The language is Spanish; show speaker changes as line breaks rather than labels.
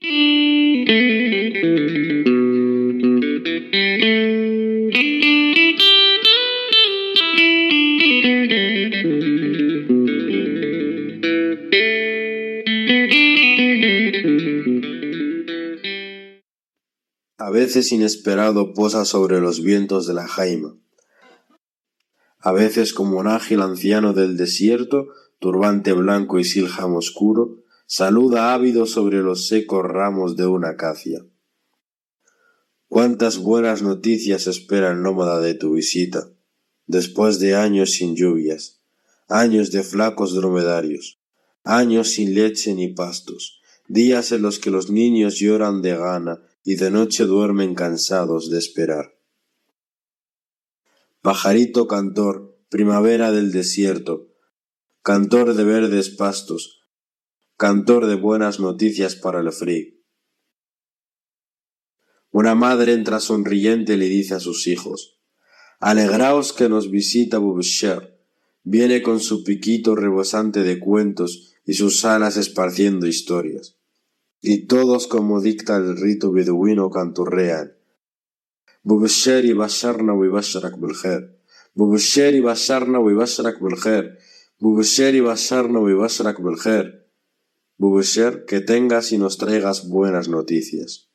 A veces inesperado posa sobre los vientos de la jaima. A veces como un ágil anciano del desierto, turbante blanco y silham oscuro, saluda ávido sobre los secos ramos de una acacia. Cuántas buenas noticias espera el nómada de tu visita, después de años sin lluvias, años de flacos dromedarios, años sin leche ni pastos, días en los que los niños lloran de gana y de noche duermen cansados de esperar. Pajarito cantor, primavera del desierto, cantor de verdes pastos, cantor de buenas noticias para el frío. Una madre entra sonriente y le dice a sus hijos, Alegraos que nos visita Bubsher, viene con su piquito rebosante de cuentos y sus alas esparciendo historias. Y todos como dicta el rito beduino canturrean. Bubsher y Basharna y Basharak Belger. Bubsher y Basharna y Basharak Belger. Bubsher y Basharna y Basharak Belger. Bubsher, que tengas y nos traigas buenas noticias.